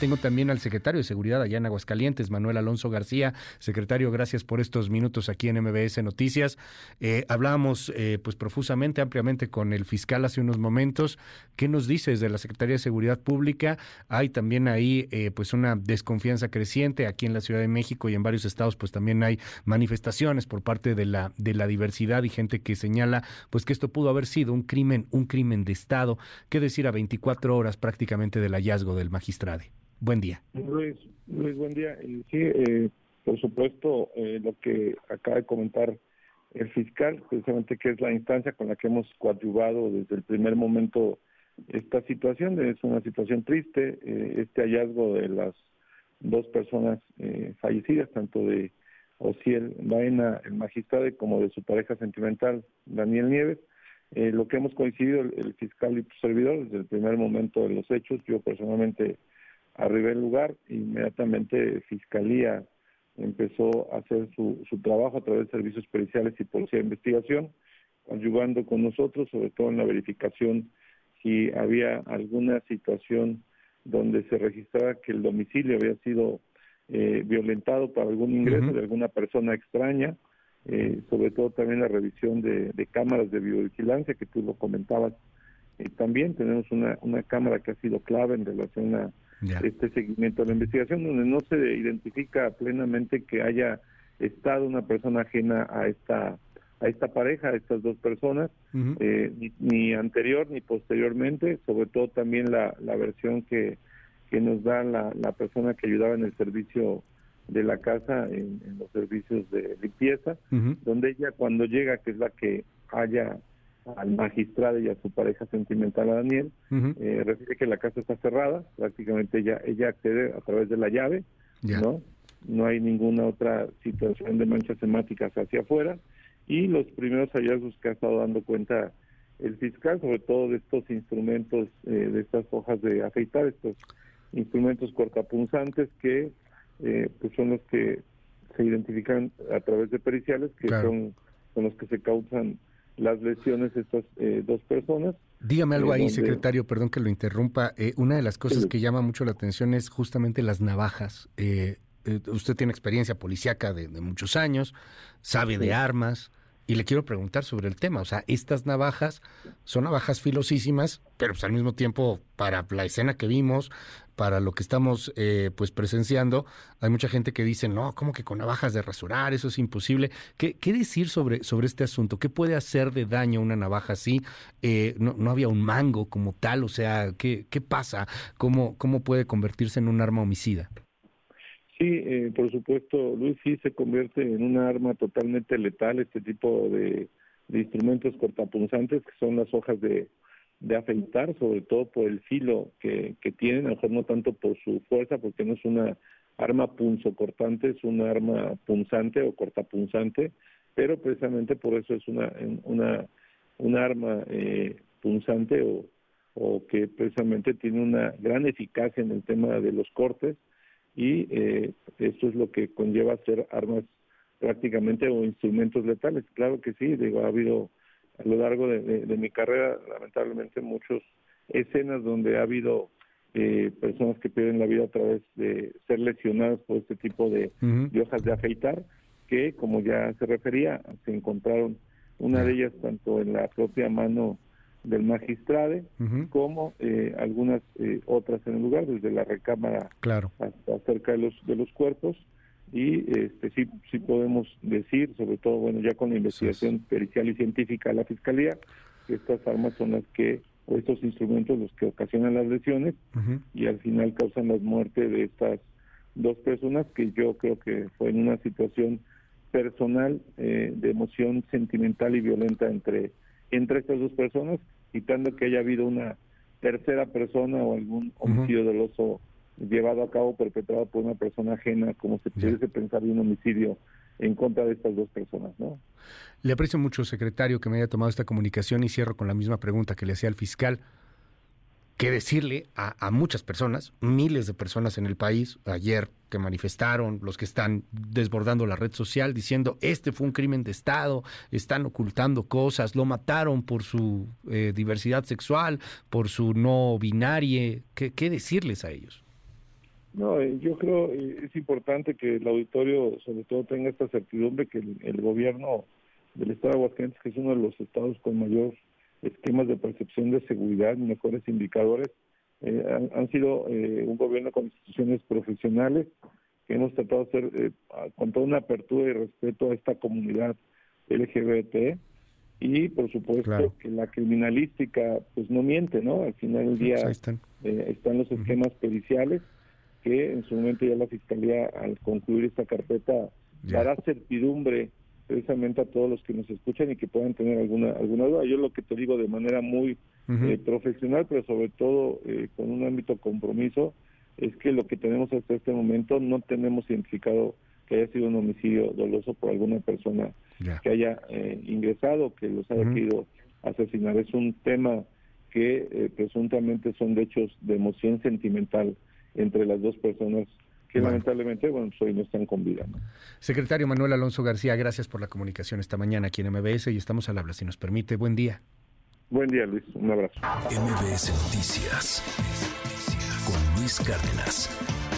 Tengo también al secretario de Seguridad allá en Aguascalientes, Manuel Alonso García. Secretario, gracias por estos minutos aquí en MBS Noticias. Eh, hablábamos eh, pues profusamente, ampliamente con el fiscal hace unos momentos. ¿Qué nos dices de la Secretaría de Seguridad Pública? Hay también ahí eh, pues una desconfianza creciente aquí en la Ciudad de México y en varios estados pues también hay manifestaciones por parte de la de la diversidad y gente que señala pues que esto pudo haber sido un crimen, un crimen de Estado. ¿Qué decir a 24 horas prácticamente del hallazgo del magistrado? Buen día. Luis, Luis buen día. Sí, eh, por supuesto, eh, lo que acaba de comentar el fiscal, precisamente que es la instancia con la que hemos coadyuvado desde el primer momento esta situación, es una situación triste, eh, este hallazgo de las dos personas fallecidas, tanto de Ociel Baena, el magistrado, como de su pareja sentimental, Daniel Nieves. lo que hemos coincidido el, fiscal y su servidor desde el primer momento de los hechos, yo personalmente arribé al lugar, inmediatamente Fiscalía empezó a hacer su, su trabajo a través de servicios periciales y policía de investigación, ayudando con nosotros, sobre todo en la verificación si había alguna situación donde se registraba que el domicilio había sido eh, violentado por algún ingreso de alguna persona extraña, eh, sobre todo también la revisión de, de cámaras de biovigilancia, que tú lo comentabas. Eh, también, tenemos una, una cámara que ha sido clave en relación a este seguimiento de la investigación, donde no se identifica plenamente que haya estado una persona ajena a esta a esta pareja, a estas dos personas, eh, ni, anterior ni posteriormente, sobre todo también la, la versión que, que nos da la, la persona que ayudaba en el servicio de la casa, en, los servicios de limpieza, donde ella cuando llega, que es la que haya al magistrado y a su pareja sentimental a Daniel, eh, refiere que la casa está cerrada, prácticamente ella ella accede a través de la llave, ¿no? No hay ninguna otra situación de manchas temáticas hacia afuera y los primeros hallazgos que ha estado dando cuenta el fiscal, sobre todo de estos instrumentos, eh, de estas hojas de afeitar, estos instrumentos cortapunzantes que eh, pues son los que se identifican a través de periciales, que son, son los que se causan las lesiones estas eh, dos personas. Dígame algo ahí, secretario, perdón que lo interrumpa. Eh, una de las cosas que llama mucho la atención es justamente las navajas. Eh, usted tiene experiencia policíaca de, muchos años, sabe de armas, y le quiero preguntar sobre el tema. O sea, estas navajas son navajas filosísimas, pero pues al mismo tiempo, para la escena que vimos, para lo que estamos eh, pues presenciando, hay mucha gente que dice, no, ¿cómo que con navajas de rasurar? Eso es imposible. ¿Qué, qué decir sobre, sobre este asunto? ¿Qué puede hacer de daño una navaja así? Eh, no, no había un mango como tal, o sea, ¿qué, qué pasa? ¿Cómo, ¿Cómo puede convertirse en un arma homicida? Sí, eh, por supuesto, Luis, sí se convierte en un arma totalmente letal este tipo de, instrumentos cortapunzantes que son las hojas de, de afeitar, sobre todo por el filo que, que tienen, a lo mejor no tanto por su fuerza, porque no es una arma punzocortante, es una arma punzante o cortapunzante, pero precisamente por eso es una, una, una arma eh, punzante o, o que precisamente tiene una gran eficacia en el tema de los cortes y eh, esto es lo que conlleva ser armas prácticamente o instrumentos letales. Claro que sí, digo, ha habido a lo largo de, mi carrera, lamentablemente, muchas escenas donde ha habido eh, personas que pierden la vida a través de ser lesionadas por este tipo de, hojas de afeitar, que, como ya se refería, se encontraron una de ellas tanto en la propia mano del magistrado como eh, algunas eh, otras en el lugar desde la recámara claro. hasta cerca de los de los cuerpos. Y este sí sí podemos decir sobre todo bueno ya con la investigación pericial y científica de la fiscalía que estas armas son las que o estos instrumentos los que ocasionan las lesiones y al final causan la muerte de estas dos personas que yo creo que fue en una situación personal eh, de emoción sentimental y violenta entre entre estas dos personas, quitando que haya habido una tercera persona o algún homicidio doloso llevado a cabo perpetrado por una persona ajena, como se pudiese pensar de un homicidio en contra de estas dos personas, ¿no? Le aprecio mucho, secretario, que me haya tomado esta comunicación y cierro con la misma pregunta que le hacía al fiscal. ¿Qué decirle a, a muchas personas, miles de personas en el país? Ayer que manifestaron, los que están desbordando la red social diciendo este fue un crimen de Estado, están ocultando cosas, lo mataron por su eh, diversidad sexual, por su no binaria. ¿Qué, ¿Qué, decirles a ellos? No, eh, yo creo es importante que el auditorio sobre todo tenga esta certidumbre que el, gobierno del Estado de Aguascalientes, que es uno de los estados con mayor esquemas de percepción de seguridad mejores indicadores, eh, han, sido eh, un gobierno con instituciones profesionales que hemos tratado de hacer eh, con toda una apertura y respeto a esta comunidad LGBT y por supuesto que la criminalística pues no miente, ¿no? Al final del día están. los esquemas periciales que en su momento ya la Fiscalía al concluir esta carpeta dará certidumbre precisamente a todos los que nos escuchan y que puedan tener alguna alguna duda. Yo lo que te digo de manera muy eh, profesional, pero sobre todo eh, con un ámbito compromiso, es que lo que tenemos hasta este momento no tenemos identificado que haya sido un homicidio doloso por alguna persona que haya eh, ingresado, que los haya querido asesinar. Es un tema que presuntamente son de hechos de emoción sentimental entre las dos personas que lamentablemente, bueno, pues hoy no están con vida. Secretario Manuel Alonso García, gracias por la comunicación esta mañana aquí en MBS y estamos al habla, si nos permite. Buen día. Buen día, Luis. Un abrazo. MBS Noticias con Luis Cárdenas.